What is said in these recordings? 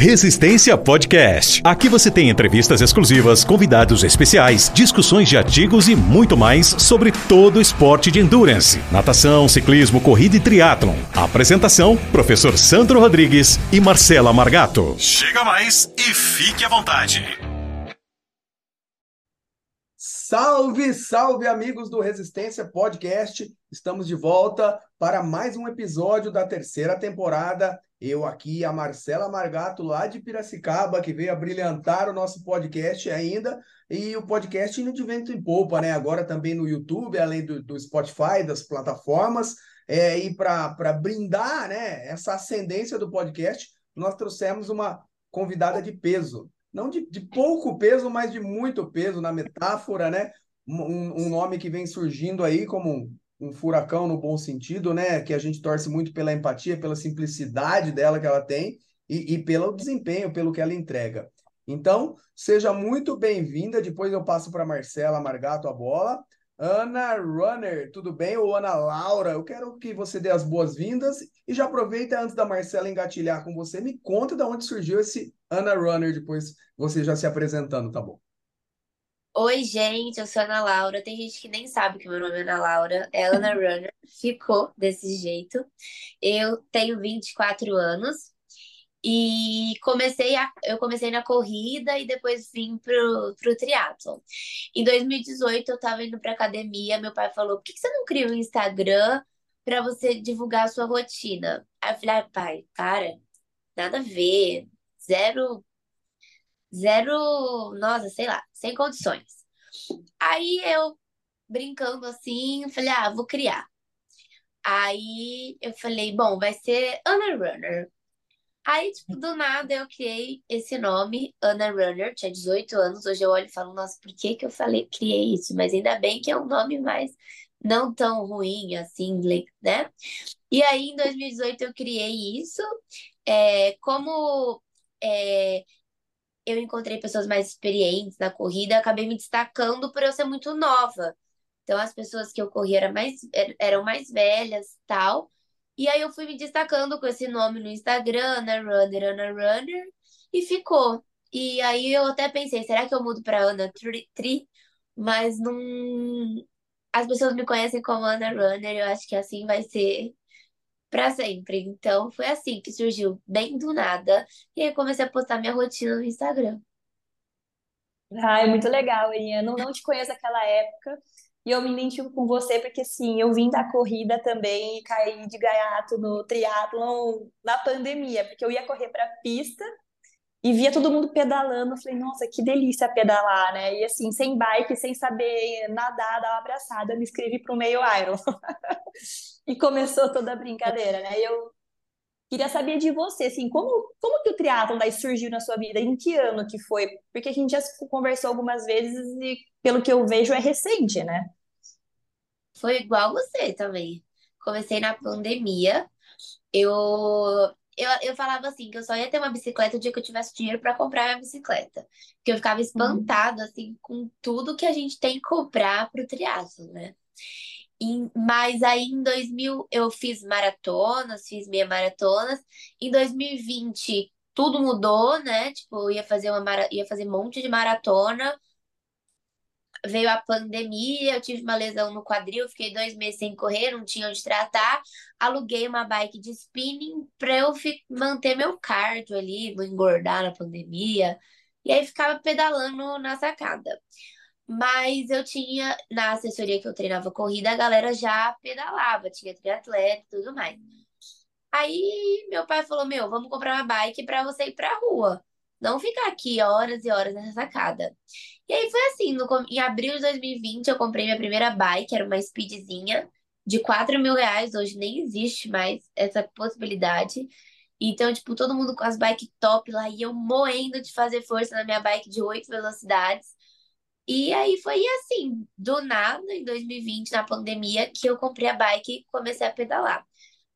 Resistência Podcast. Aqui você tem entrevistas exclusivas, convidados especiais, discussões de artigos e muito mais sobre todo o esporte de endurance, natação, ciclismo, corrida e triatlon. Apresentação: Professor Sandro Rodrigues e Marcela Margato. Chega mais e fique à vontade. Salve, salve amigos do Resistência Podcast. Estamos de volta para mais um episódio da terceira temporada eu aqui, a Marcela Margato, lá de Piracicaba, que veio a brilhantar o nosso podcast ainda, e o podcast indo de vento em polpa, né? Agora também no YouTube, além do, do Spotify, das plataformas, é, e para brindar né, essa ascendência do podcast, nós trouxemos uma convidada de peso. Não de, de pouco peso, mas de muito peso na metáfora, né? Um, um nome que vem surgindo aí como um furacão no bom sentido, né? Que a gente torce muito pela empatia, pela simplicidade dela que ela tem e, e pelo desempenho, pelo que ela entrega. Então, seja muito bem-vinda. Depois eu passo para Marcela Margato a bola. Ana Runner, tudo bem? Ou Ana Laura, eu quero que você dê as boas-vindas e já aproveita antes da Marcela engatilhar com você, me conta de onde surgiu esse Ana Runner, depois você já se apresentando, tá bom? Oi, gente, eu sou a Ana Laura. Tem gente que nem sabe que meu nome é Ana Laura. É Ana Runner. Ficou desse jeito. Eu tenho 24 anos e comecei a, eu comecei na corrida e depois vim pro, pro triatlon. Em 2018 eu tava indo pra academia, meu pai falou: "Por que você não cria um Instagram para você divulgar a sua rotina?" Aí eu falei: ah, "Pai, para. Nada a ver. Zero zero, nossa, sei lá, sem condições. Aí eu, brincando assim, falei, ah, vou criar. Aí eu falei, bom, vai ser Anna Runner. Aí, tipo, do nada eu criei esse nome, Anna Runner, tinha 18 anos. Hoje eu olho e falo, nossa, por que que eu falei, criei isso? Mas ainda bem que é um nome mais não tão ruim assim, né? E aí, em 2018, eu criei isso. É, como é, eu encontrei pessoas mais experientes na corrida, acabei me destacando por eu ser muito nova. Então, as pessoas que eu corri eram mais, er, eram mais velhas tal. E aí eu fui me destacando com esse nome no Instagram, Ana Runner, Ana Runner, e ficou. E aí eu até pensei, será que eu mudo para Ana Tri, Tri? Mas não. As pessoas me conhecem como Ana Runner, eu acho que assim vai ser para sempre. Então foi assim que surgiu, bem do nada. E aí comecei a postar minha rotina no Instagram. É muito legal, Ian. Não, não te conheço naquela época. E eu me identifico com você porque, sim, eu vim da corrida também e caí de gaiato no triatlon na pandemia, porque eu ia correr para pista e via todo mundo pedalando. Eu falei, nossa, que delícia pedalar, né? E assim, sem bike, sem saber nadar, dar uma abraçada, eu me inscrevi para o meio Iron. e começou toda a brincadeira, né? Eu queria saber de você, assim, como, como que o triatlon daí surgiu na sua vida? Em que ano que foi? Porque a gente já conversou algumas vezes e, pelo que eu vejo, é recente, né? Foi igual você também. Comecei na pandemia. Eu eu, eu falava assim, que eu só ia ter uma bicicleta o dia que eu tivesse dinheiro para comprar minha bicicleta. Porque eu ficava espantada, assim, com tudo que a gente tem que comprar pro triatlo, né? E, mas aí em 2000 eu fiz maratonas, fiz meia maratonas. Em 2020 tudo mudou, né? Tipo, eu ia fazer uma ia fazer um monte de maratona veio a pandemia, eu tive uma lesão no quadril, fiquei dois meses sem correr, não tinha onde tratar. Aluguei uma bike de spinning para eu manter meu cardio ali, não engordar na pandemia. E aí ficava pedalando na sacada. Mas eu tinha, na assessoria que eu treinava corrida, a galera já pedalava, tinha triatleta e tudo mais. Aí meu pai falou: Meu, vamos comprar uma bike para você ir pra rua. Não ficar aqui horas e horas nessa sacada. E aí foi assim, no, em abril de 2020 eu comprei minha primeira bike, era uma speedzinha de 4 mil reais, hoje nem existe mais essa possibilidade. Então, tipo, todo mundo com as bikes top lá e eu moendo de fazer força na minha bike de 8 velocidades. E aí foi assim, do nada, em 2020, na pandemia, que eu comprei a bike e comecei a pedalar.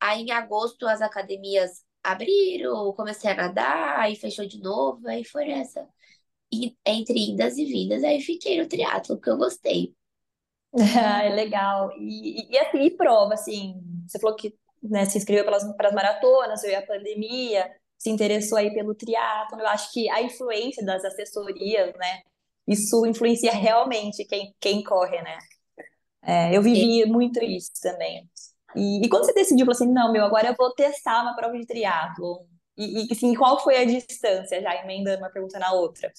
Aí em agosto as academias abriram, comecei a nadar, aí fechou de novo, aí foi essa. E entre idas e vindas, aí fiquei no triatlo, que eu gostei. Ah, é legal. E, e, e prova, assim, você falou que né, se inscreveu pelas, pelas maratonas, veio a pandemia, se interessou aí pelo triatlo. Eu acho que a influência das assessorias, né? Isso influencia realmente quem, quem corre, né? É, eu vivi muito isso também. E, e, quando você decidiu, falou assim, não, meu, agora eu vou testar uma prova de triatlo. E, e assim, qual foi a distância, já emendando uma pergunta na outra?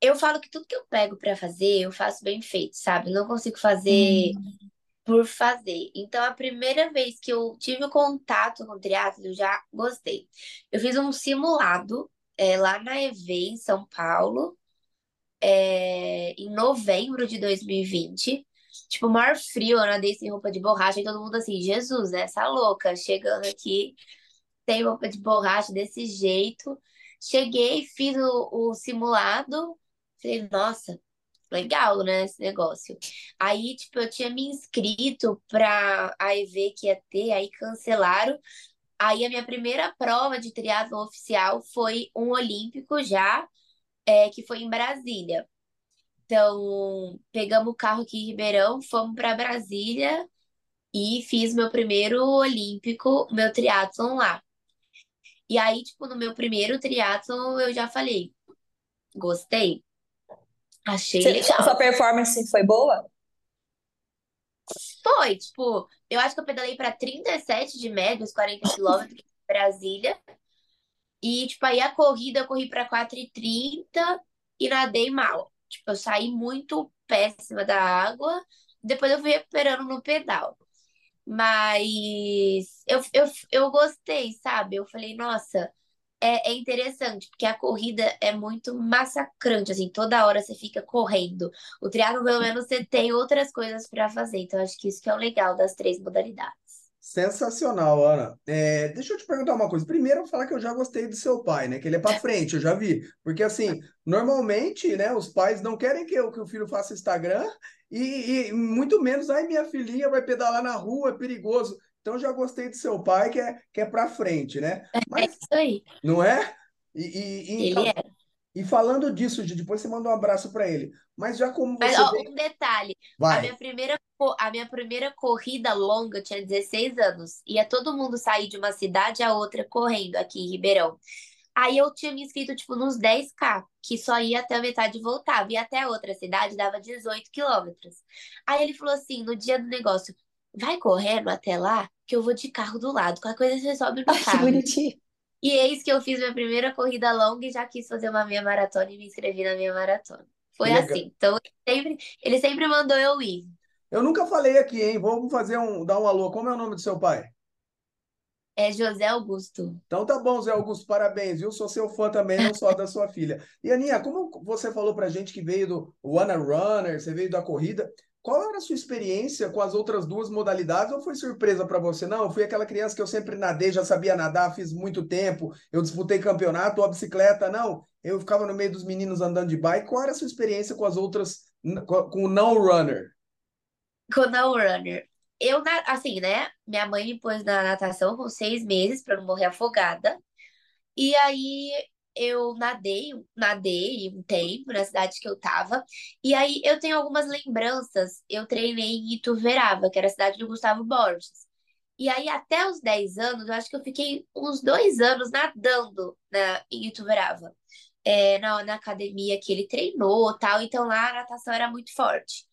Eu falo que tudo que eu pego para fazer, eu faço bem feito, sabe? Não consigo fazer hum. por fazer. Então, a primeira vez que eu tive contato com triatlo, eu já gostei. Eu fiz um simulado é, lá na EV, em São Paulo, é, em novembro de 2020. Tipo, maior frio, eu nadei sem roupa de borracha e todo mundo assim, Jesus, essa louca, chegando aqui, tem roupa de borracha desse jeito. Cheguei, fiz o, o simulado, falei, nossa, legal, né, esse negócio. Aí, tipo, eu tinha me inscrito pra a EV que ia ter, aí cancelaram. Aí a minha primeira prova de triatlo oficial foi um olímpico já, é, que foi em Brasília. Então, pegamos o carro aqui em Ribeirão, fomos para Brasília e fiz meu primeiro olímpico, meu triatlon lá. E aí, tipo, no meu primeiro triatlon, eu já falei, gostei. Achei Você, legal. Sua performance foi boa? Foi, tipo, eu acho que eu pedalei para 37 de média, os 40 quilômetros em Brasília. E, tipo, aí a corrida eu corri para 4,30 e nadei mal. Tipo, eu saí muito péssima da água. Depois eu fui recuperando no pedal. Mas eu, eu, eu gostei, sabe? Eu falei, nossa, é, é interessante, porque a corrida é muito massacrante, assim, toda hora você fica correndo. O triatlo, pelo menos, você tem outras coisas para fazer. Então, acho que isso que é o legal das três modalidades. Sensacional, Ana. É, deixa eu te perguntar uma coisa. Primeiro, eu vou falar que eu já gostei do seu pai, né? Que ele é para frente, eu já vi. Porque, assim, normalmente, né, os pais não querem que, eu, que o filho faça Instagram e, e muito menos, ai, minha filhinha vai pedalar na rua, é perigoso. Então, já gostei do seu pai, que é, que é para frente, né? É Mas, é isso aí. Não é? E, e, e ele então, é. E falando disso, depois você manda um abraço para ele. Mas já como você. Mas, ó, um detalhe: Vai. a minha, primeira, a minha primeira corrida longa eu tinha 16 anos. Ia todo mundo sair de uma cidade a outra correndo aqui em Ribeirão. Aí eu tinha me inscrito, tipo, nos 10K, que só ia até a metade e voltava. E até a outra cidade dava 18 quilômetros. Aí ele falou assim, no dia do negócio, vai correndo até lá, que eu vou de carro do lado. Qualquer coisa você sobe no carro. Que bonitinho. E eis que eu fiz minha primeira corrida longa e já quis fazer uma meia maratona e me inscrevi na minha maratona. Foi Legal. assim. Então, ele sempre, ele sempre mandou eu ir. Eu nunca falei aqui, hein? Vamos fazer um, dar um alô. Como é o nome do seu pai? É José Augusto. Então tá bom, Zé Augusto, parabéns, viu? Sou seu fã também, não só da sua filha. E Aninha, como você falou pra gente que veio do Wanna Runner, você veio da corrida, qual era a sua experiência com as outras duas modalidades ou foi surpresa para você? Não, eu fui aquela criança que eu sempre nadei, já sabia nadar, fiz muito tempo, eu disputei campeonato, a bicicleta, não. Eu ficava no meio dos meninos andando de bike. Qual era a sua experiência com as outras, com o não runner? Com o não runner. Eu, assim, né? Minha mãe me pôs na natação com seis meses para não morrer afogada. E aí eu nadei, nadei um tempo na cidade que eu tava. E aí eu tenho algumas lembranças. Eu treinei em Ituverava, que era a cidade do Gustavo Borges. E aí, até os 10 anos, eu acho que eu fiquei uns dois anos nadando na, em Ituverava. É, na, na academia que ele treinou tal. Então lá a natação era muito forte.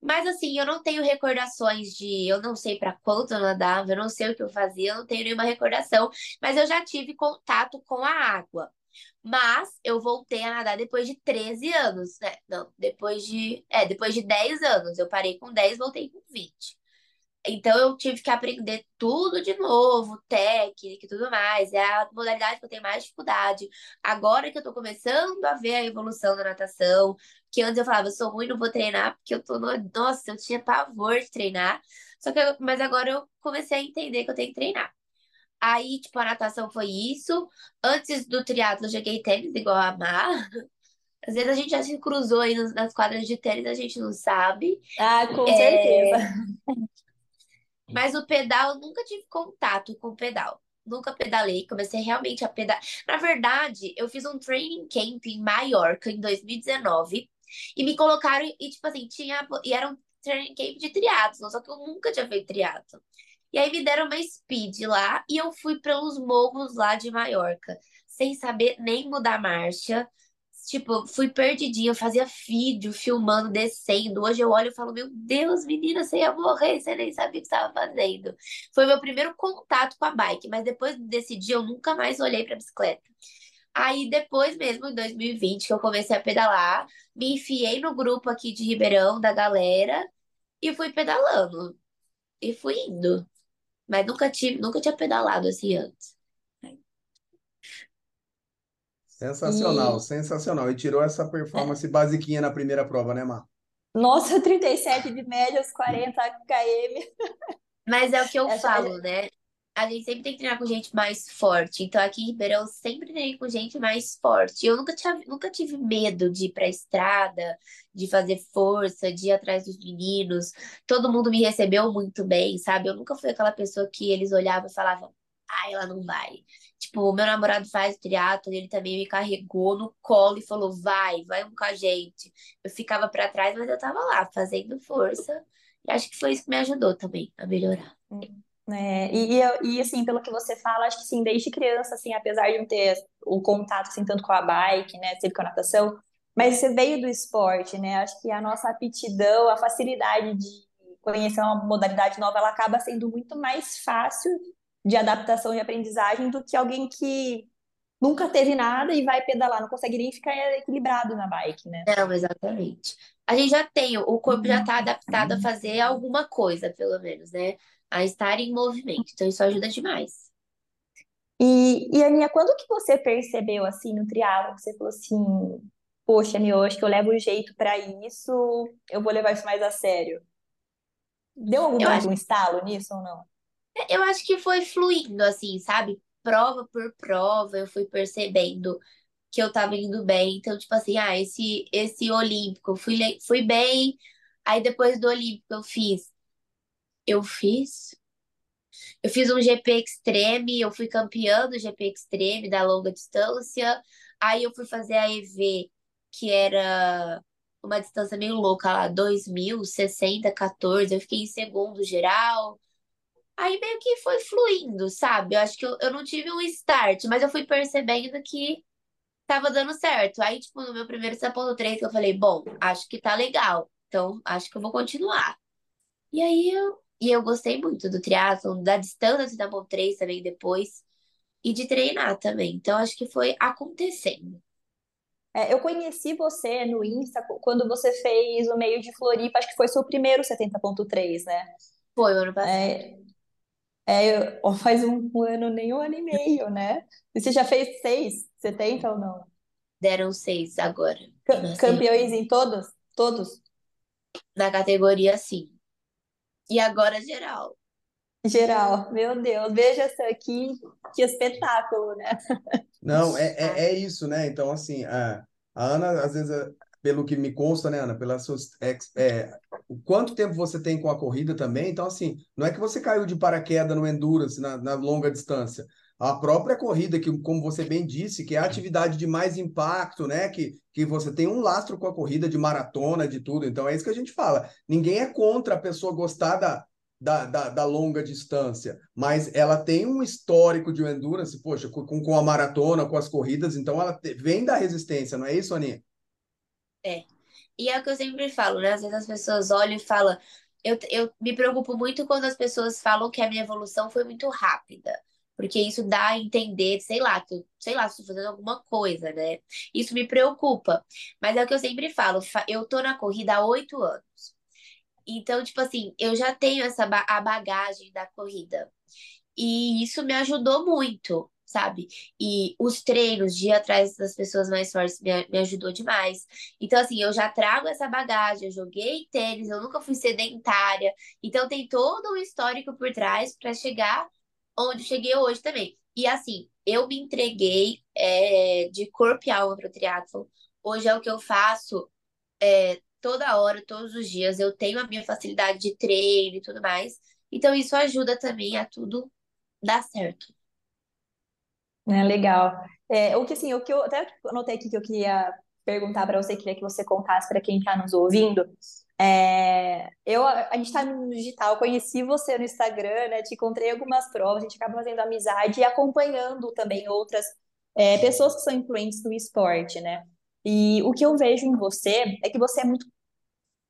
Mas assim, eu não tenho recordações de. Eu não sei para quanto eu nadava, eu não sei o que eu fazia, eu não tenho nenhuma recordação. Mas eu já tive contato com a água. Mas eu voltei a nadar depois de 13 anos, né? Não, depois de. É, depois de 10 anos. Eu parei com 10, voltei com 20. Então eu tive que aprender tudo de novo, técnica e tudo mais. É a modalidade que eu tenho mais dificuldade. Agora que eu tô começando a ver a evolução da natação, que antes eu falava, eu sou ruim, não vou treinar, porque eu tô no... Nossa, eu tinha pavor de treinar. Só que eu... Mas agora eu comecei a entender que eu tenho que treinar. Aí, tipo, a natação foi isso. Antes do triatlo, eu joguei tênis igual a Mar. Às vezes a gente já se cruzou aí nas quadras de tênis, a gente não sabe. Ah, com é... certeza. Mas o pedal, eu nunca tive contato com o pedal. Nunca pedalei, comecei realmente a pedalar. Na verdade, eu fiz um training camp em Maiorca em 2019 e me colocaram e tipo assim, tinha e era um training camp de triatlo, só que eu nunca tinha feito triatlo. E aí me deram uma speed lá e eu fui pelos morros lá de Maiorca, sem saber nem mudar marcha. Tipo, fui perdidinha, eu fazia vídeo filmando, descendo. Hoje eu olho e falo, meu Deus, menina, você ia morrer, você nem sabia o que estava fazendo. Foi meu primeiro contato com a bike, mas depois desse dia eu nunca mais olhei para bicicleta. Aí depois mesmo, em 2020, que eu comecei a pedalar, me enfiei no grupo aqui de Ribeirão da galera e fui pedalando. E fui indo. Mas nunca tive, nunca tinha pedalado assim antes. Sensacional, E, sensacional. E tirou essa performance basiquinha na primeira prova, né, Mar? nossa, 37 de média, os 40 km. Mas é o que eu Essa, falo, né? A gente sempre tem que treinar com gente mais forte. Então aqui em Ribeirão eu sempre treinei com gente mais forte. Eu nunca tinha, nunca tive medo de ir pra estrada, de fazer força, de ir atrás dos meninos. Todo mundo me recebeu muito bem, sabe? Eu nunca fui aquela pessoa que eles olhavam e falavam, ah, ela não vai. Tipo, o meu namorado faz triatlo, ele também me carregou no colo e falou, vai, vai com a gente. Eu ficava pra trás, mas eu tava lá, fazendo força. E acho que foi isso que me ajudou também a melhorar. É, e, e, assim, pelo que você fala, acho que sim, desde criança, assim, apesar de não ter o contato assim, tanto com a bike, né, sempre com a natação, mas você veio do esporte, né? Acho que a nossa aptidão, a facilidade de conhecer uma modalidade nova, ela acaba sendo muito mais fácil de adaptação e aprendizagem do que alguém que nunca teve nada e vai pedalar, não consegue nem ficar equilibrado na bike, né? Não, exatamente. A gente já tem, o corpo já está adaptado a fazer alguma coisa, pelo menos, né? A estar em movimento. Então, isso ajuda demais. E, e Aninha, quando que você percebeu assim no triatlo, que você falou assim, poxa, meu, eu acho que eu levo jeito pra isso, eu vou levar isso mais a sério. Deu algum acho, estalo nisso ou não? eu acho que foi fluindo, assim, sabe? Prova por prova, eu fui percebendo que eu tava indo bem. Então, tipo assim, ah, esse, esse Olímpico, eu fui, fui bem. Aí, depois do Olímpico, eu fiz. Eu fiz. Eu fiz um GP Extreme, eu fui campeã do GP Extreme da longa distância. Aí eu fui fazer a EV, que era uma distância meio louca lá, 2.000, 60, 14. Eu fiquei em segundo geral. Aí meio que foi fluindo, sabe? Eu acho que eu, eu não tive um start, mas eu fui percebendo que tava dando certo. Aí, tipo, no meu primeiro 1.3, que eu falei, bom, acho que tá legal. Então, acho que eu vou continuar. E aí eu, e eu gostei muito do triatlon, da distância da Mão 3 também depois, e de treinar também. Então acho que foi acontecendo. É, eu conheci você no Insta quando você fez o meio de Floripa, acho que foi seu primeiro 70.3, né? Foi ano passado. É, é, faz um, um ano, nem um ano e meio, né? E você já fez seis, 70 ou não? Deram seis agora. Campeões em todos? Todos? na categoria sim. E agora geral. Geral. Meu Deus, veja só que, que espetáculo, né? Não, é, Ah, é, é isso, né? Então, assim, a, a Ana, às vezes, é, pelo que me consta, né, Ana, pelas suas, ex- é, o quanto tempo você tem com a corrida também, então, assim, não é que você caiu de paraquedas no endurance, na, na longa distância. A própria corrida, que, como você bem disse, que é a atividade de mais impacto, né? Que, que você tem um lastro com a corrida de maratona, de tudo. Então, é isso que a gente fala. Ninguém é contra a pessoa gostar da, da, da, da longa distância, mas ela tem um histórico de endurance, poxa, com, com a maratona, com as corridas, então ela te- vem da resistência, não é isso, Aninha? é. E é o que eu sempre falo, né? Às vezes as pessoas olham e falam. Eu, eu me preocupo muito quando as pessoas falam que a minha evolução foi muito rápida. Porque isso dá a entender, sei lá, que sei lá, estou fazendo alguma coisa, né? Isso me preocupa. Mas é o que eu sempre falo, fa- eu tô na corrida há oito anos. Então, tipo assim, eu já tenho essa ba- a bagagem da corrida. E isso me ajudou muito, sabe? E os treinos de ir atrás das pessoas mais fortes me, me ajudou demais. Então, assim, eu já trago essa bagagem, eu joguei tênis, eu nunca fui sedentária. Então, tem todo um histórico por trás para chegar onde cheguei hoje também. E assim, eu me entreguei é, de corpo e alma para o triatlon. Hoje é o que eu faço é, toda hora, todos os dias. Eu tenho a minha facilidade de treino e tudo mais. Então, isso ajuda também a tudo dar certo. É legal. É, o que assim, o que eu até anotei aqui que eu queria perguntar para você, queria que você contasse para quem está nos ouvindo, É, eu, a gente está no digital, conheci você no Instagram, né? Te encontrei algumas provas, a gente acaba fazendo amizade e acompanhando também outras é, pessoas que são influentes no esporte, né? E o que eu vejo em você é que você é muito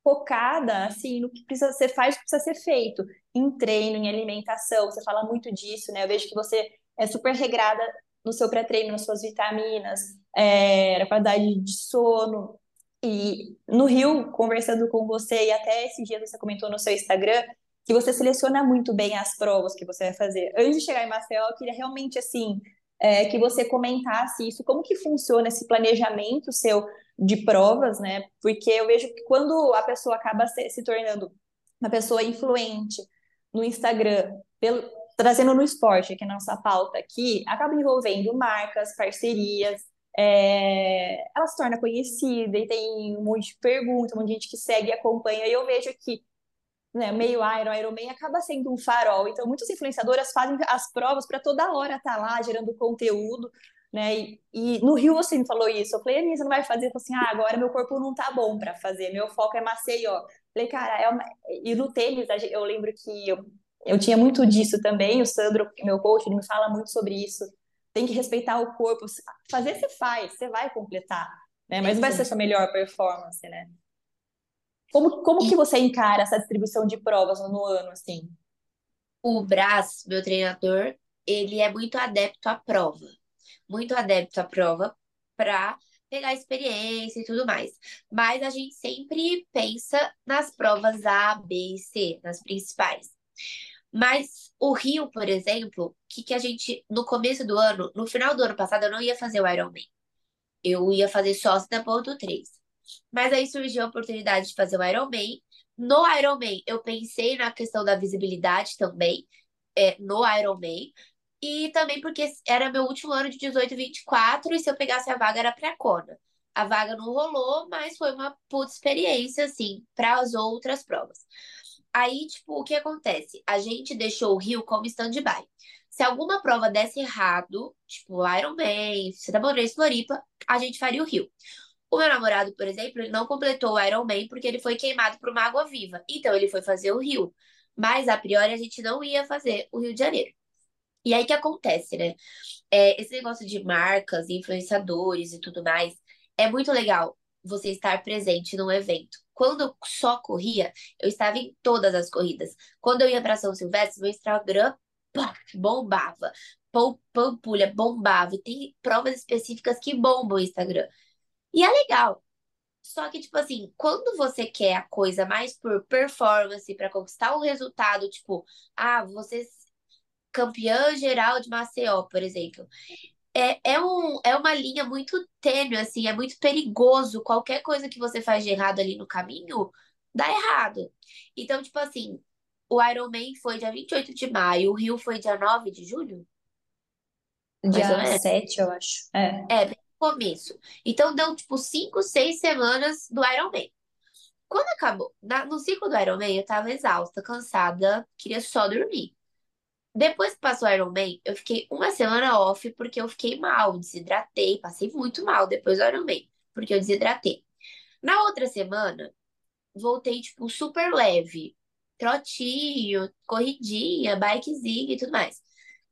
focada assim no que precisa ser faz, precisa ser feito em treino, em alimentação. Você fala muito disso, né? Eu vejo que você é super regrada no seu pré-treino, nas suas vitaminas, é, na qualidade de sono. E no Rio, conversando com você, e até esses dias você comentou no seu Instagram, que você seleciona muito bem as provas que você vai fazer. Antes de chegar em Maceió, eu queria realmente, assim, é, que você comentasse isso, como que funciona esse planejamento seu de provas, né? Porque eu vejo que quando a pessoa acaba se, se tornando uma pessoa influente no Instagram, pelo, trazendo no esporte, que é a nossa pauta aqui, acaba envolvendo marcas, parcerias, é, ela se torna conhecida e tem um monte de perguntas, um monte de gente que segue e acompanha. E eu vejo que né, meio Iron, Ironman acaba sendo um farol. Então, muitas influenciadoras fazem as provas para toda hora estar tá lá gerando conteúdo, né? E, e, no Rio você me falou isso. Eu falei, Aninha, você não vai fazer? Eu falei assim, ah, agora meu corpo não tá bom para fazer, meu foco é Maceió. Eu falei, cara, é uma... e no tênis, eu lembro que eu, eu tinha muito disso também. O Sandro, meu coach, ele me fala muito sobre isso. Tem que respeitar o corpo. Fazer, você faz, você vai completar, né? Mas não vai ser sua melhor performance, né? Como, como que você encara essa distribuição de provas no ano, assim? O Brás, meu treinador, ele é muito adepto à prova. Muito adepto à prova para pegar experiência e tudo mais. Mas a gente sempre pensa nas provas A, B e C, nas principais. Mas o Rio, por exemplo, que, que a gente, no começo do ano, no final do ano passado, eu não ia fazer o Ironman. Eu ia fazer da ponto 3. Mas aí surgiu a oportunidade de fazer o Ironman. No Ironman, eu pensei na questão da visibilidade também, é, no Ironman. E também porque era meu último ano de 18 e 24, e se eu pegasse a vaga era pra Kona. A vaga não rolou, mas foi uma puta experiência, assim, para as outras provas. Aí, tipo, o que acontece? A gente deixou o Rio como stand-by. Se alguma prova desse errado, tipo Ironman, Cita Race, Floripa, a gente faria o Rio. O meu namorado, por exemplo, ele não completou o Ironman porque ele foi queimado por uma água viva. Então ele foi fazer o Rio. Mas a priori a gente não ia fazer o Rio de Janeiro. E aí que acontece, né? É, esse negócio de marcas, influenciadores e tudo mais, é muito legal você estar presente num evento. Quando eu só corria, eu estava em todas as corridas. Quando eu ia para São Silvestre, meu Instagram pá, bombava. Pampulha bombava. E tem provas específicas que bombam o Instagram. E é legal. Só que, tipo assim, quando você quer a coisa mais por performance, para conquistar um resultado, tipo, ah, você campeã geral de Maceió, por exemplo. É, é, um, é uma linha muito tênue, assim, é muito perigoso. Qualquer coisa que você faz de errado ali no caminho, dá errado. Então, tipo assim, o Ironman foi dia 28 de maio, o Rio foi dia 9 de julho? Dia 7, eu acho. É. É, começo. Então deu tipo cinco, seis semanas do Ironman. Quando acabou, na, no ciclo do Ironman, eu tava exausta, cansada, queria só dormir. Depois que passou o Ironman, eu fiquei uma semana off porque eu fiquei mal, desidratei, passei muito mal depois do Ironman, porque eu desidratei. Na outra semana, voltei, tipo, super leve. Trotinho, corridinha, bikezinha e tudo mais.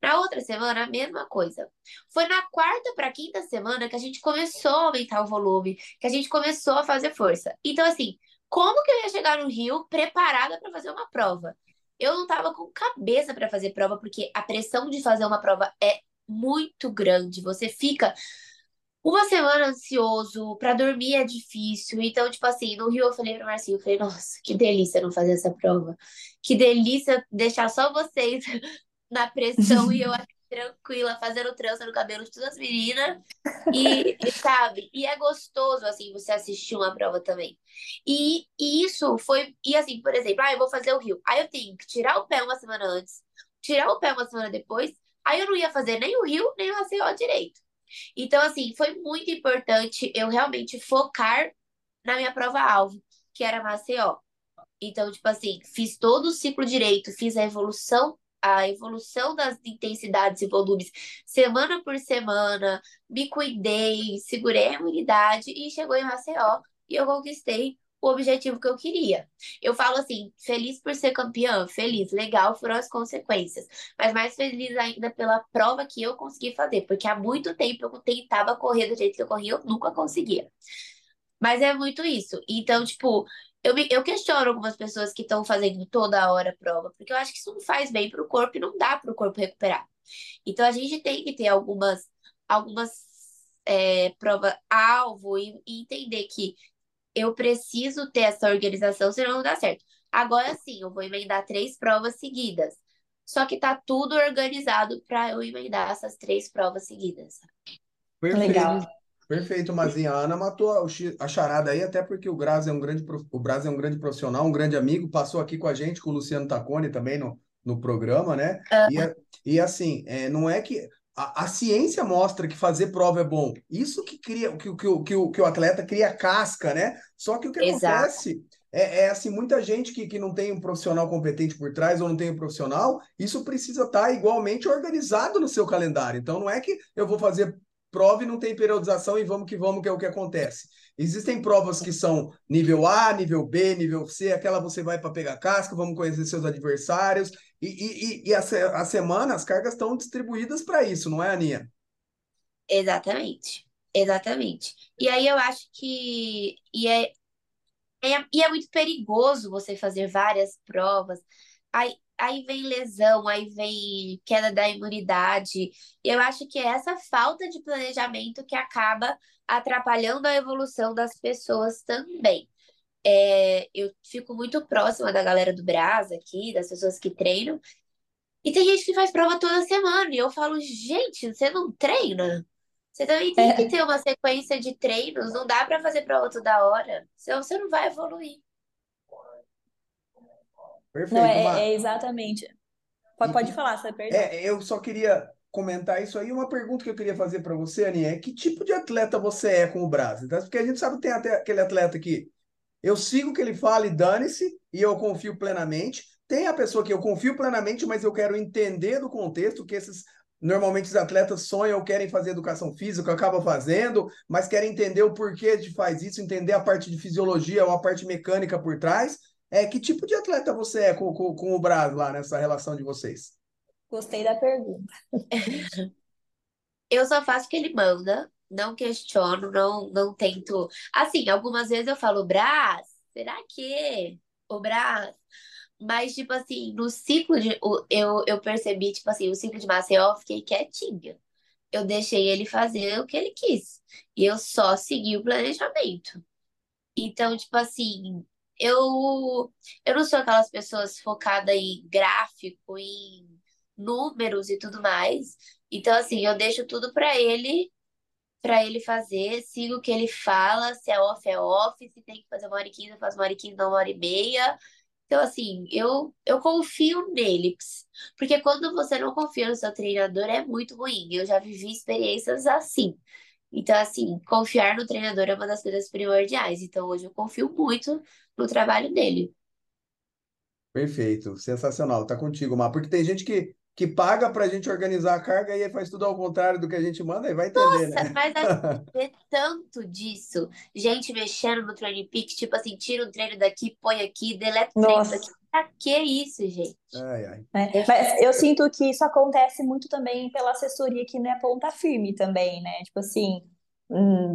Na outra semana, a mesma coisa. Foi na quarta para quinta semana que a gente começou a aumentar o volume, que a gente começou a fazer força. Então, assim, como que eu ia chegar no Rio preparada para fazer uma prova? Eu não estava com cabeça para fazer prova, porque a pressão de fazer uma prova é muito grande. Você fica uma semana ansioso, para dormir é difícil. Então, tipo assim, no Rio eu falei pra Marcinho, eu falei, nossa, que delícia não fazer essa prova. Que delícia deixar só vocês na pressão e eu tranquila, fazendo trança no cabelo de todas as meninas. E, e, sabe? E é gostoso, assim, você assistir uma prova também. E, e isso foi. E assim, por exemplo, ah, eu vou fazer o Rio. Aí eu tenho que tirar o pé uma semana antes, tirar o pé uma semana depois. Aí eu não ia fazer nem o Rio, nem o Maceió direito. Então, assim, foi muito importante eu realmente focar na minha prova-alvo, que era Maceió. Então, tipo assim, fiz todo o ciclo direito, fiz a evolução a evolução das intensidades e volumes semana por semana, me cuidei, segurei a imunidade e chegou em Maceió e eu conquistei o objetivo que eu queria. Eu falo assim, feliz por ser campeã, feliz, legal, foram as consequências, mas mais feliz ainda pela prova que eu consegui fazer, porque há muito tempo eu tentava correr do jeito que eu corria, eu nunca conseguia. Mas é muito isso. Então, tipo, eu, me, eu questiono algumas pessoas que estão fazendo toda hora prova, porque eu acho que isso não faz bem para o corpo e não dá para o corpo recuperar. Então, a gente tem que ter algumas, algumas é, prova-alvo e, e entender que eu preciso ter essa organização, senão não dá certo. Agora sim, eu vou emendar três provas seguidas. Só que tá tudo organizado para eu emendar essas três provas seguidas. Perfeito. Legal. Perfeito, Mazinha. A Ana matou a charada aí, até porque o Braz é um grande, o Braz é um grande profissional, um grande amigo, passou aqui com a gente, com o Luciano Taconi também no, no programa, né? E, é- e assim, é, não é que a, a ciência mostra que fazer prova é bom. Isso que cria, que, o- que, que, o, que o atleta cria casca, né? Só que o que Exato. acontece é, é assim, muita gente que, que não tem um profissional competente por trás ou não tem um profissional, isso precisa estar igualmente organizado no seu calendário. Então não é que eu vou fazer prova e não tem periodização e vamos que vamos, que é o que acontece. Existem provas que são nível A, nível B, nível C, aquela você vai para pegar casca, vamos conhecer seus adversários, e, e, e- e a, a semana, as cargas estão distribuídas para isso, não é, Aninha? Exatamente. Exatamente. E aí eu acho que e é, é, e é muito perigoso você fazer várias provas. Aí, aí vem lesão, aí vem queda da imunidade. E eu acho que é essa falta de planejamento que acaba atrapalhando a evolução das pessoas também. É, eu fico muito próxima da galera do Brás aqui, das pessoas que treinam. E tem gente que faz prova toda semana. E eu falo, gente, você não treina? Você também tem que É, ter uma sequência de treinos. Não dá pra fazer prova toda hora. Senão você não vai evoluir. Não, Perfeito, é, Ma. é exatamente. Pode, pode falar, você perdão. é, eu só queria comentar isso aí. Uma pergunta que eu queria fazer para você, Aninha, é que tipo de atleta você é com o Brás? Então, Porque a gente sabe que tem até aquele atleta que eu sigo o que ele fala e dane-se, e eu confio plenamente. Tem a pessoa que eu confio plenamente, mas eu quero entender do contexto que esses. Normalmente os atletas sonham ou querem fazer educação física, acabam fazendo, mas querem entender o porquê de faz isso, entender a parte de fisiologia ou a parte mecânica por trás. É, que tipo de atleta você é com, com, com o Brás lá nessa relação de vocês? Gostei da pergunta. Eu só faço o que ele manda, não questiono, não, não tento. Assim, algumas vezes eu falo, Brás, será que? O Brás. Mas, tipo assim, no ciclo de. Eu, eu percebi, tipo assim, o ciclo de Maceió, eu fiquei quietinha. Eu deixei ele fazer o que ele quis. E eu só segui o planejamento. Então, tipo assim, eu, eu não sou aquelas pessoas focadas em gráfico, em números e tudo mais. Então, assim, eu deixo tudo pra ele, para ele fazer, sigo o que ele fala, se é off, é off, se tem que fazer uma hora e quinze, eu faço uma hora e quinze, não uma hora e meia. Então, assim, eu, eu confio nele. Porque quando você não confia no seu treinador é muito ruim. Eu já vivi experiências assim. Então, assim, confiar no treinador é uma das coisas primordiais. Então, hoje eu confio muito no trabalho dele. Perfeito, sensacional, tá contigo, Mar. Porque tem gente que, que paga pra gente organizar a carga e aí faz tudo ao contrário do que a gente manda e vai entender, Nossa, né? mas a gente vê tanto disso. Gente mexendo no Training Peaks, tipo assim, tira um treino daqui, põe aqui, deleta o treino Nossa. daqui. Pra que isso, gente? Ai, ai. né? É Mas eu sinto que isso acontece muito também pela assessoria que não é ponta firme também, né? Tipo assim,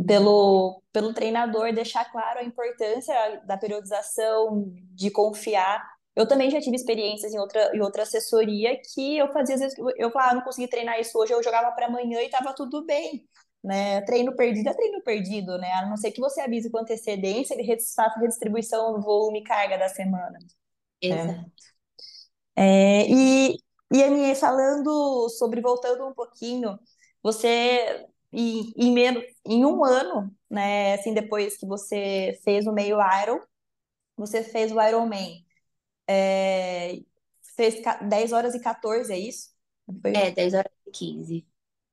pelo, pelo treinador deixar claro a importância da periodização, de confiar. Eu também já tive experiências em outra, em outra assessoria que eu fazia, às vezes, eu, falava, ah, não consegui treinar isso hoje, eu jogava para amanhã e tava tudo bem. Né? Treino perdido é treino perdido, né? A não ser que você avise com antecedência e faça redistribuição do volume e carga da semana. Exato. É, e, e Aninha, falando sobre, voltando um pouquinho, você, em, em, menos, em um ano, né, assim, depois que você fez o meio Iron, você fez o Ironman, é, fez 10 horas e 14, é isso? Foi? É, 10 horas e 15.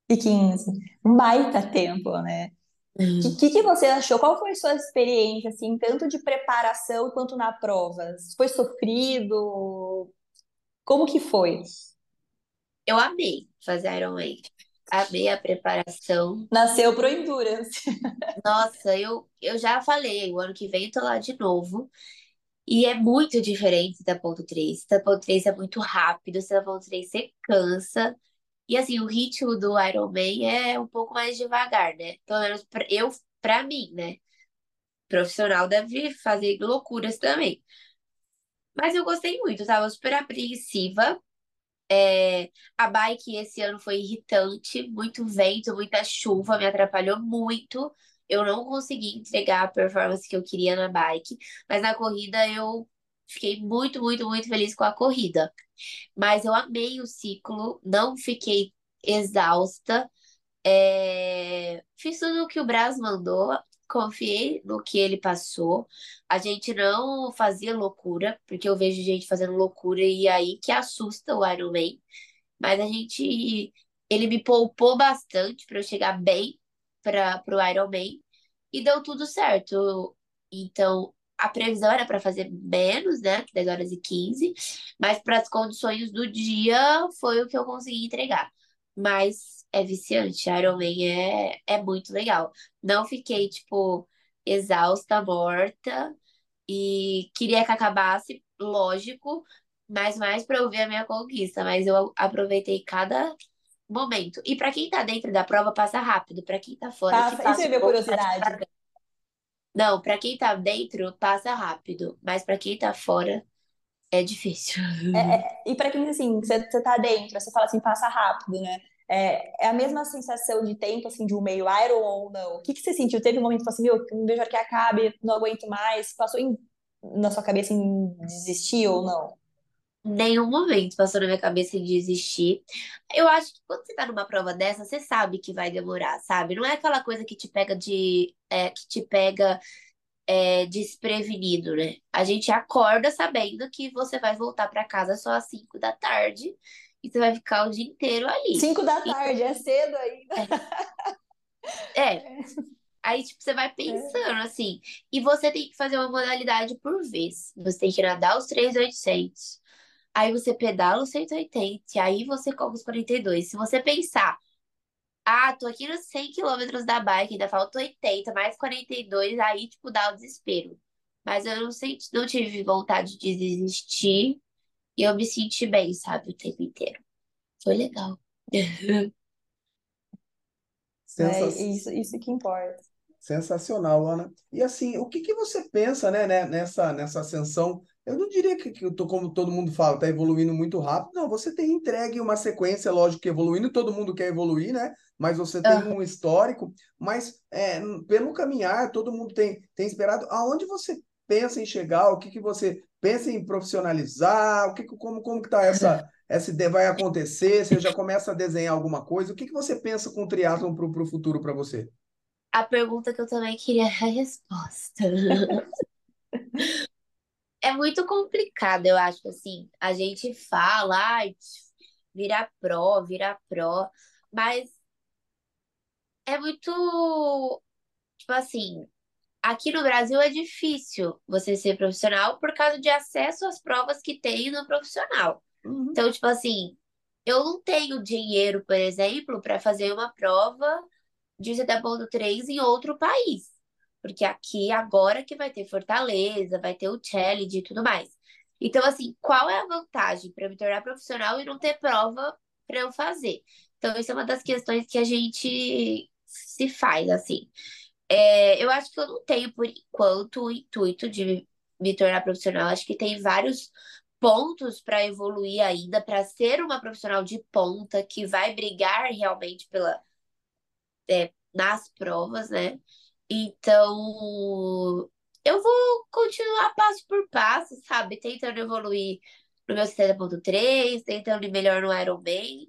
E 15. Um baita tempo, né? O que, que você achou? Qual foi a sua experiência, assim, tanto de preparação quanto na prova? Foi sofrido? Como que foi? Eu amei fazer Ironman. Amei a preparação. Nasceu pro Endurance. Nossa, eu, eu já falei, o ano que vem eu tô lá de novo. E é muito diferente da ponto 3. Da ponto 3 é muito rápido, da ponto 3 você cansa. E assim, o ritmo do Iron Man é um pouco mais devagar, né? Pelo menos pra, eu, pra mim, né? Profissional deve fazer loucuras também. Mas eu gostei muito, tava super apreensiva. É, a bike esse ano foi irritante, muito vento, muita chuva, me atrapalhou muito. Eu não consegui entregar a performance que eu queria na bike, mas na corrida eu fiquei muito, muito, muito feliz com a corrida. Mas eu amei o ciclo, não fiquei exausta. É, Fiz tudo o que o Braz mandou, confiei no que ele passou. A gente não fazia loucura, porque eu vejo gente fazendo loucura e aí que assusta o Iron Man. Mas a gente. Ele me poupou bastante para eu chegar bem para o Iron Man e deu tudo certo. Então, a previsão era para fazer menos, né? 10 horas e 15, mas para as condições do dia foi o que eu consegui entregar. Mas é viciante, Iron Man é, é muito legal. Não fiquei, tipo, exausta, morta e queria que acabasse, lógico, mas mais para eu ver a minha conquista. Mas eu aproveitei cada momento. E para quem tá dentro da prova, passa rápido. Para quem tá fora, Passa, que isso passa é um minha curiosidade. não, pra quem tá dentro, passa rápido, mas pra quem tá fora, é difícil. É, é- e para quem, assim, você, você tá dentro, você fala assim, passa rápido, né? É, é a mesma sensação de tempo, assim, de um meio Iron ou não? O que que você sentiu? Teve um momento que você assim, meu, vejo que acabe, não aguento mais. Passou em- na sua cabeça em desistir ou não? Nenhum momento passou na minha cabeça de desistir. Eu acho que quando você tá numa prova dessa, você sabe que vai demorar, sabe? Não é aquela coisa que te pega de, é, que te pega é, desprevenido, né? A gente acorda sabendo que você vai voltar pra casa só às 5 da tarde e você vai ficar o dia inteiro ali. Cinco da tarde, é cedo ainda. é, Aí, tipo, você vai É. pensando assim, e você tem que fazer uma modalidade por vez. Você tem que nadar os 3.800, aí você pedala os 180, e aí você corre os 42. Se você pensar, ah, tô aqui nos 100 quilômetros da bike, ainda falta 80, mais 42, aí, tipo, dá o desespero. Mas eu não senti, não tive vontade de desistir, e eu me senti bem, sabe, o tempo inteiro. Foi legal. É isso, isso que importa. Sensacional, Ana. E assim, o que que você pensa, né, né, nessa, nessa ascensão? Eu não diria que, que eu tô, como todo mundo fala, está evoluindo muito rápido. Não, você tem entregue uma sequência, lógico que evoluindo, todo mundo quer evoluir, né? Mas você tem Aham. um histórico, mas é, pelo caminhar, todo mundo tem, tem esperado. Aonde você pensa em chegar? O que que você pensa em profissionalizar? O que, como, como que tá essa, essa ideia? Vai acontecer? Você já começa a desenhar alguma coisa? O que que você pensa com o triatlon para o futuro para você? A pergunta que eu também queria a resposta. É muito complicado, eu acho, assim. A gente fala, ai, virar pró, virar pró, mas é muito, tipo assim, aqui no Brasil é difícil você ser profissional por causa de acesso às provas que tem no profissional. Uhum. Então, tipo assim, eu não tenho dinheiro, por exemplo, para fazer uma prova de 70.3 em outro país. Porque aqui agora que vai ter Fortaleza, vai ter o Challenge e tudo mais. Então, assim, qual é a vantagem para me tornar profissional e não ter prova para eu fazer? Então, isso é uma das questões que a gente se faz, assim. É, eu acho que eu não tenho, por enquanto, o intuito de me tornar profissional. Acho que tem vários pontos para evoluir ainda, para ser uma profissional de ponta que vai brigar realmente pela, é, nas provas, né? Então, eu vou continuar passo por passo, sabe? Tentando evoluir no meu 70.3, tentando ir melhor no Ironman.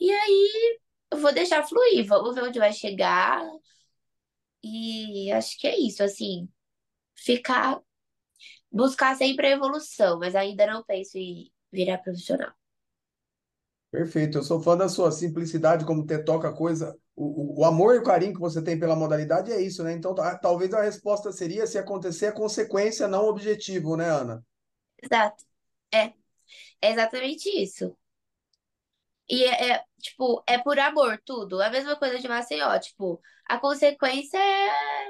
E aí, eu vou deixar fluir, vamos ver onde vai chegar. E acho que é isso, assim, ficar, buscar sempre a evolução, mas ainda não penso em virar profissional. Perfeito, eu sou fã da sua simplicidade, como te toca a coisa, o, o, amor e o carinho que você tem pela modalidade é isso, né? Então, ta- talvez a resposta seria se acontecer a consequência, não o objetivo, né, Ana? Exato. É, é exatamente isso. E é, é, tipo, é por amor, tudo. A mesma coisa de Maceió, tipo, a consequência é.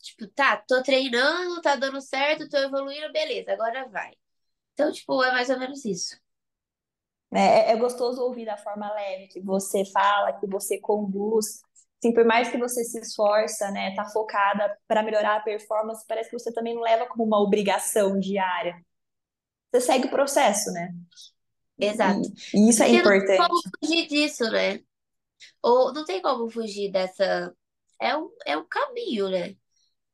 Tipo, tá, tô treinando, tá dando certo, tô evoluindo, beleza, agora vai. Então, tipo, é mais ou menos isso. É, é, é gostoso ouvir da forma leve que você fala, que você conduz. Assim, por mais que você se esforça, né, tá focada para melhorar a performance, parece que você também não leva como uma obrigação diária. Você segue o processo, né? Exato. E, isso é Porque não tem importante. como fugir disso, né? Ou não tem como fugir dessa. É um, é um caminho, né?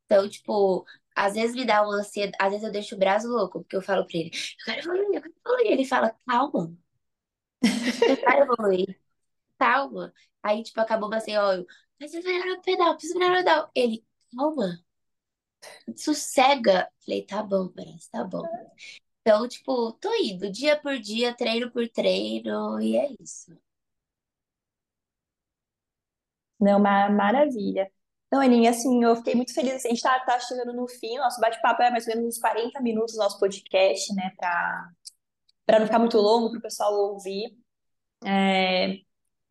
Então, tipo, às vezes me dá uma ansiedade, às vezes eu deixo o braço louco, porque eu falo pra ele, eu quero evoluir, eu quero evoluir. Ele fala, calma, você vai evoluir, calma. Aí, tipo, acabou assim, ó, eu, mas eu melhorar no pedal, preciso melhorar no pedal. Ele, calma, sossega. Falei, tá bom, parece, tá bom. Então, tipo, tô indo dia por dia, treino por treino, e é isso. Não, ma- maravilha. Não, Aninha, assim, eu fiquei muito feliz. assim, a gente tá, tá chegando no fim, nosso bate-papo é mais ou menos uns 40 minutos, nosso podcast, né, para para não ficar muito longo, para o pessoal ouvir. É,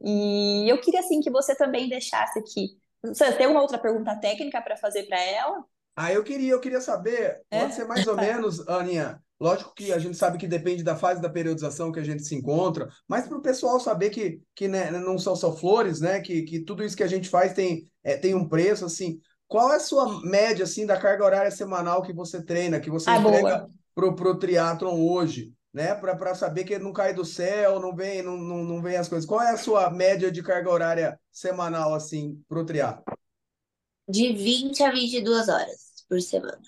e eu queria, assim, que você também deixasse aqui. Você tem uma outra pergunta técnica para fazer para ela? Ah, eu queria, eu queria saber, pode É? ser mais ou menos, Aninha. Lógico que a gente sabe que depende da fase da periodização que a gente se encontra, mas para o pessoal saber que, que né, não são só flores, né? Que, que tudo isso que a gente faz tem, é, tem um preço, assim. Qual é a sua média, assim, da carga horária semanal que você treina, que você Ah, entrega pro, pro triatlon hoje, né? Para saber que não cai do céu, não vem, não, não, não vem as coisas. Qual é a sua média de carga horária semanal, assim, pro triatlon? De 20 a 22 horas por semana.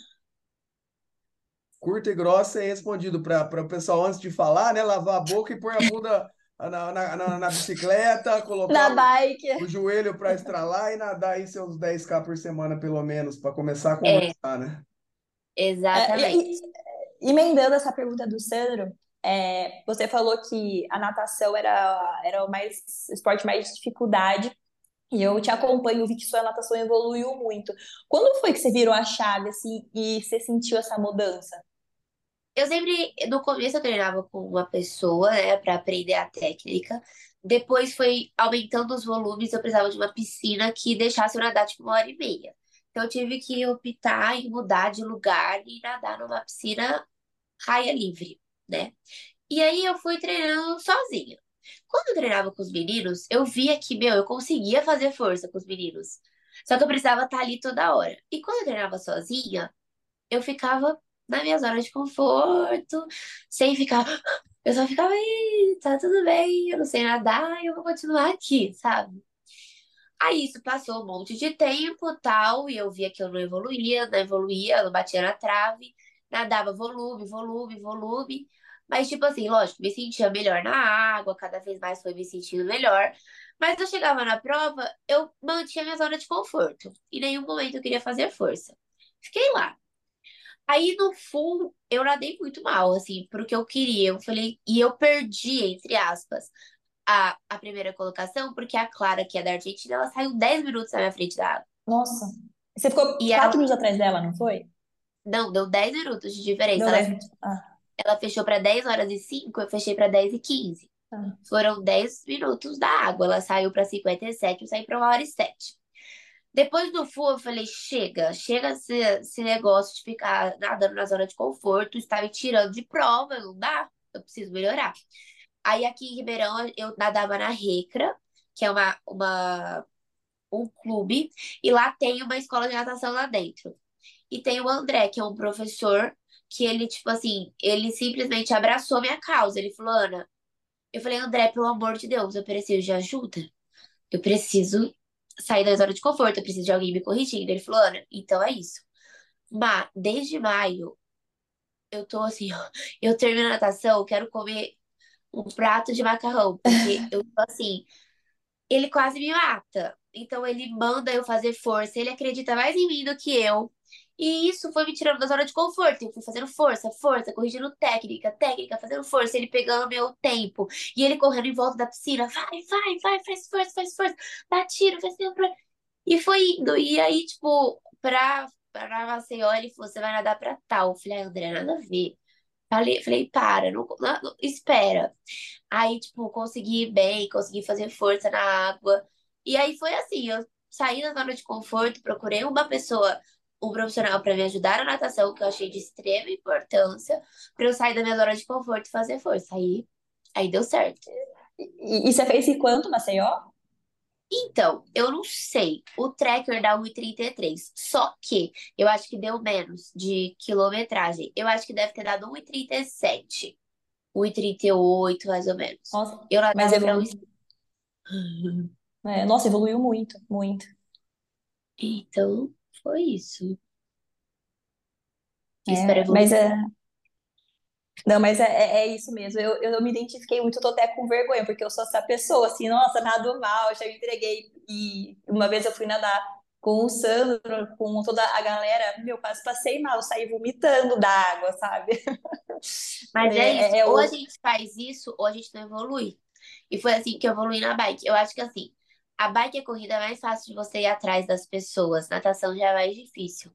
Curta e grossa e respondido para o pessoal antes de falar, né? Lavar a boca e pôr a bunda na, na, na, na bicicleta, colocar o, bike. o joelho para estralar e nadar aí seus 10k por semana, pelo menos, para começar a É, conversar, né? É, exatamente. e, e- emendando essa pergunta do Sandro, é, você falou que a natação era, era o mais, esporte mais de dificuldade, e eu te acompanho, vi que sua natação evoluiu muito. Quando foi que você virou a chave, assim, e você sentiu essa mudança? Eu sempre, no começo eu treinava com uma pessoa, né, para aprender a técnica. Depois foi aumentando os volumes, eu precisava de uma piscina que deixasse eu nadar tipo uma hora e meia. Então eu tive que optar em mudar de lugar e nadar numa piscina raia livre, né? E aí eu fui treinando sozinha. Quando eu treinava com os meninos, eu via que, meu, eu conseguia fazer força com os meninos. Só que eu precisava estar ali toda hora. E quando eu treinava sozinha, eu ficava nas minhas horas de conforto, sem ficar. Eu só ficava aí, tá tudo bem, eu não sei nadar, eu vou continuar aqui, sabe? Aí isso passou um monte de tempo, tal, e eu via que eu não evoluía, não evoluía, não batia na trave, nadava volume, volume, volume. Mas, tipo assim, lógico, me sentia melhor na água, cada vez mais foi me sentindo melhor. Mas eu chegava na prova, eu mantinha minha zona de conforto. Em nenhum momento eu queria fazer força. Fiquei lá. Aí no full, eu nadei muito mal, assim, pro que eu queria. Eu falei, e eu perdi, entre aspas, a, a primeira colocação, porque a Clara, que é da Argentina, ela saiu 10 minutos na minha frente da água. Nossa, você ficou E quatro ela, minutos atrás dela, não foi? não, deu 10 minutos de diferença. Deu Ela, 10 minutos. Ah, ela fechou para 10 horas e 5, eu fechei para 10 e 15. tá. Foram 10 minutos da água. Ela saiu para 57, eu saí para 1 hora e 7. Depois do full, eu falei: chega, chega esse, esse negócio de ficar nadando na zona de conforto, está me tirando de prova, não dá, eu preciso melhorar. Aí aqui em Ribeirão eu nadava na Recra, que é uma, uma, um clube, e lá tem uma escola de natação lá dentro. E tem o André, que é um professor que ele, tipo assim, ele simplesmente abraçou minha causa. Ele falou, Ana, eu falei, André, pelo amor de Deus, eu preciso de ajuda. Eu preciso sair da zona de conforto, eu preciso de alguém me corrigindo. Ele falou, Ana, então é isso. Mas desde maio, eu tô assim, ó, eu termino a natação, eu quero comer um prato de macarrão, porque eu tô assim, ele quase me mata. Então ele manda eu fazer força, ele acredita mais em mim do que eu. E isso foi me tirando da zona de conforto. Eu fui fazendo força, força, corrigindo técnica, técnica, fazendo força, ele pegando meu tempo. E ele correndo em volta da piscina. Vai, vai, vai, faz força, faz força. Dá tiro, faz tempo. E foi indo. E aí, tipo, pra, pra Maceió, ele falou: você vai nadar pra tal. Eu falei, ah, André, nada a ver. Falei, falei, para, não, não- não- espera. Aí, tipo, consegui ir bem, consegui fazer força na água. E aí foi assim, eu saí da zona de conforto, procurei uma pessoa, um profissional para me ajudar na natação, que eu achei de extrema importância, para eu sair da minha zona de conforto e fazer força. Aí, aí deu certo. E, e você fez em quanto, Maceió? Então, eu não sei. O tracker dá 1,33. Só que eu acho que deu menos de quilometragem. Eu acho que deve ter dado 1,37. 1,38, mais ou menos. Nossa, Eu mas pra evoluiu. 1,50. É, nossa, evoluiu muito, muito. Então, foi isso. É, mas evoluir. é. Não, mas é, é, é isso mesmo. Eu, eu me identifiquei muito, tô até com vergonha, porque eu sou essa pessoa, assim, nossa, nado mal, já entreguei. E uma vez eu fui nadar com o Sandro, com toda a galera, meu, quase passei mal, saí vomitando da água, sabe? Mas é É, isso. é, é Ou a o... gente faz isso, ou a gente não evolui. E foi assim que eu evolui na bike. Eu acho que assim, a bike e a corrida é mais fácil de você ir atrás das pessoas. Natação já é mais difícil.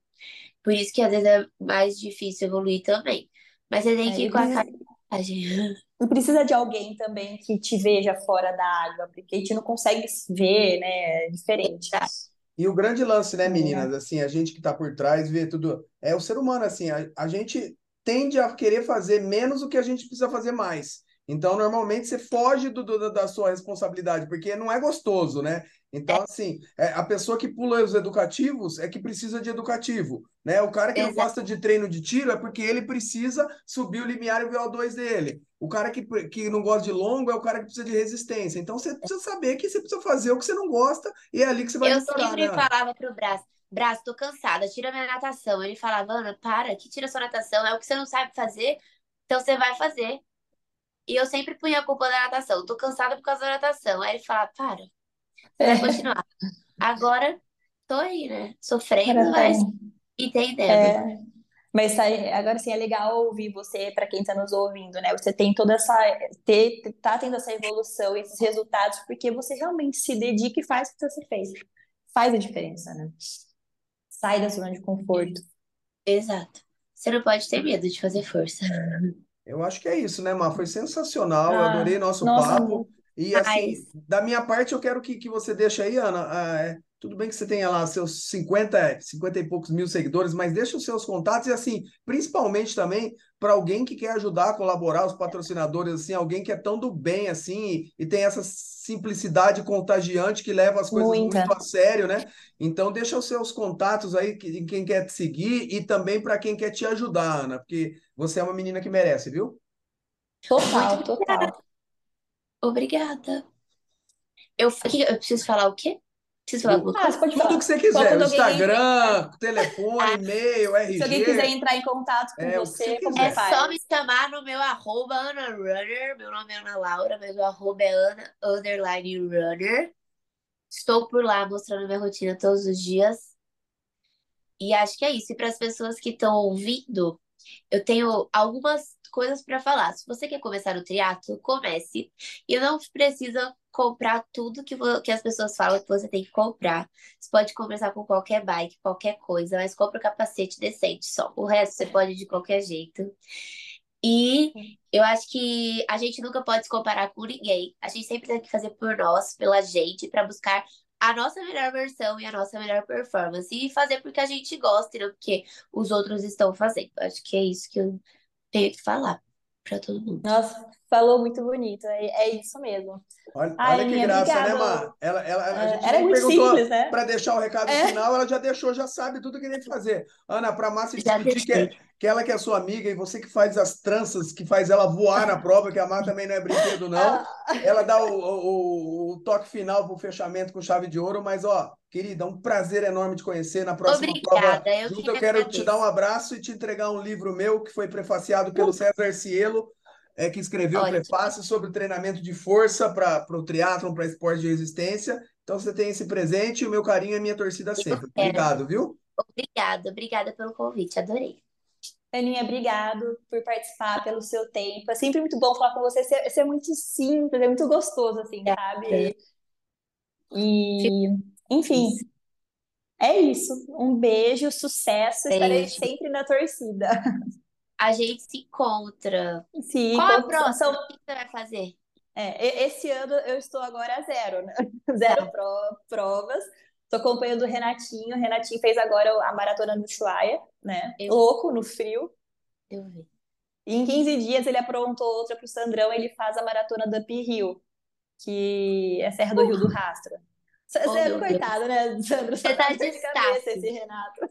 Por isso que às vezes é mais difícil evoluir também. Mas você tem é, que ir com a precisa, cara e coragem. e precisa de alguém também que te veja fora da água, porque a gente não consegue se ver, né? É diferente. Exato. E o grande lance, né, É. meninas, assim, a gente que tá por trás vê tudo, é o ser humano, assim, a, a gente tende a querer fazer menos o que a gente precisa fazer mais. Então, normalmente, você foge do, do- da sua responsabilidade, porque não é gostoso, né? Então, assim, é, a pessoa que pula os educativos é que precisa de educativo, né? O cara que não Exato. gosta de treino de tiro é porque ele precisa subir o limiar e o VO2 dele. O cara que, que não gosta de longo é o cara que precisa de resistência. Então, você precisa saber que você precisa fazer o que você não gosta e é ali que você vai Eu sempre né, falava pro Brás, Brás, tô cansada, tira minha natação. Ele falava, Ana, para, que tira sua natação, é o que você não sabe fazer, então você vai fazer. E eu sempre punha a culpa da natação, tô cansada por causa da natação. Aí ele falava, para, É, continuar. Agora, tô aí, né, sofrendo, agora tá mas aí. entendendo. É, mas tá, agora sim é legal ouvir você, para quem está nos ouvindo, né? Você tem toda essa, ter, tá tendo essa evolução, esses resultados, porque você realmente se dedica e faz o que você fez. Faz a diferença, né? Sai da zona de conforto. Exato. Você não pode ter medo de fazer força. Eu acho que é isso, né, Mar? Foi sensacional, eu Ah, adorei nosso nossa, papo. E assim, Mas, da minha parte, eu quero que, que você deixe aí, Ana. Tudo bem que você tenha lá seus 50, 50 e poucos mil seguidores, mas deixa os seus contatos e assim, principalmente também para alguém que quer ajudar a colaborar, os patrocinadores, assim, alguém que é tão do bem assim e, e tem essa simplicidade contagiante que leva as coisas muito Muita. a sério, né? Então deixa os seus contatos aí, que- quem quer te seguir e também para quem quer te ajudar, Ana, porque você é uma menina que merece, viu? muito Total, obrigada. total. Obrigada. Eu, eu preciso falar o quê? Preciso falar alguma Ah, coisa? você pode tudo que você quiser, o Quando alguém Instagram, telefone, Ah, e-mail, se alguém quiser RG, entrar em contato com é o você você, É só me chamar no meu arroba Ana Runner. Meu nome é Ana Laura, mas o arroba é Ana underline Runner. Estou por lá mostrando minha rotina todos os dias. E acho que é isso. E para as pessoas que estão ouvindo, eu tenho algumas coisas para falar. Se você quer começar no triatlo, comece. E não precisa comprar tudo que, que as pessoas falam que você tem que comprar. Você pode começar com qualquer bike, qualquer coisa, mas compra o capacete decente só. O resto você pode de qualquer jeito. E eu acho que a gente nunca pode se comparar com ninguém. A gente sempre tem que fazer por nós, pela gente, para buscar a nossa melhor versão e a nossa melhor performance. E fazer porque a gente gosta, não porque os outros estão fazendo. Acho que é isso que eu tenho que falar para todo mundo. Nossa, falou muito bonito. É, é isso mesmo. Olha, Ai, olha que graça, né, obrigado. Mar? Ela, ela, a É, gente era muito perguntou simples, né? para deixar o recado É, final, ela já deixou, já sabe tudo que tem que fazer. Ana, para a Márcia discutir que, é, que ela que é sua amiga e você que faz as tranças, que faz ela voar na prova, que a Mar também não é brinquedo, não. ela- Ela dá o, o, o toque final para o fechamento com chave de ouro, mas, ó, querida, um prazer enorme te conhecer. Na próxima prova Obrigada, eu junto, que eu quero te dar um agradeço. abraço e te entregar um livro meu que foi prefaciado pelo Uh, César Cielo é, que escreveu o prefácio sobre treinamento de força para o triatlon, para esporte de resistência. Então você tem esse presente e o meu carinho é minha torcida Eu sempre. quero. Obrigado, viu? Obrigada, obrigada pelo convite, adorei. Aninha, obrigado por participar, pelo seu tempo. É sempre muito bom falar com você. Você, é muito simples, é muito gostoso, assim, Obrigada. sabe? E, Fico enfim, é isso. Um beijo, sucesso. Estarei Beijo. sempre na torcida. a gente se encontra. Sim, Qual a próxima? são, O que você vai fazer? é, esse ano eu estou agora a zero, né? Zero Tá. pro- provas. Estou acompanhando o Renatinho. O Renatinho fez agora a maratona do Ushuaia, né? Eu- Louco, no frio. Eu vi. E em 15 dias ele aprontou outra pro Sandrão, ele faz a maratona da Uphill, que é Serra do Rio do Rastro. Você Oh, é coitado, né, Sandro? Só Você tá dor de cabeça esse Renato.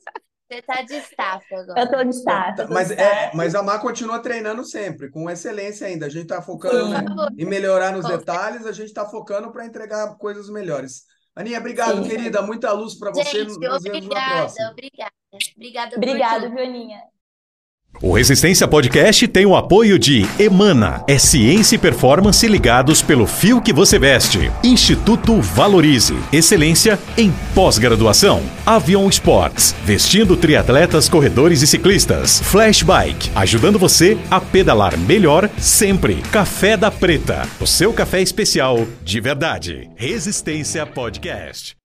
Você tá de staff agora. Eu tô de staff, tô Mas, é, mas a Mar continua treinando sempre, com excelência ainda. A gente está focando em melhorar nos Com detalhes, a gente está focando para entregar coisas melhores. Aninha, obrigado, Sim. querida. Muita luz para você. Gente, Nos vemos na obrigada, próxima. obrigada. Obrigada por Obrigado, tudo. Vioninha. O Resistência Podcast tem o apoio de Emana, é ciência e performance ligados pelo fio que você veste. Instituto Valorize, excelência em pós-graduação. Avion Sports, vestindo triatletas, corredores e ciclistas. Flash Bike, ajudando você a pedalar melhor sempre. Café da Preta, o seu café especial de verdade. Resistência Podcast.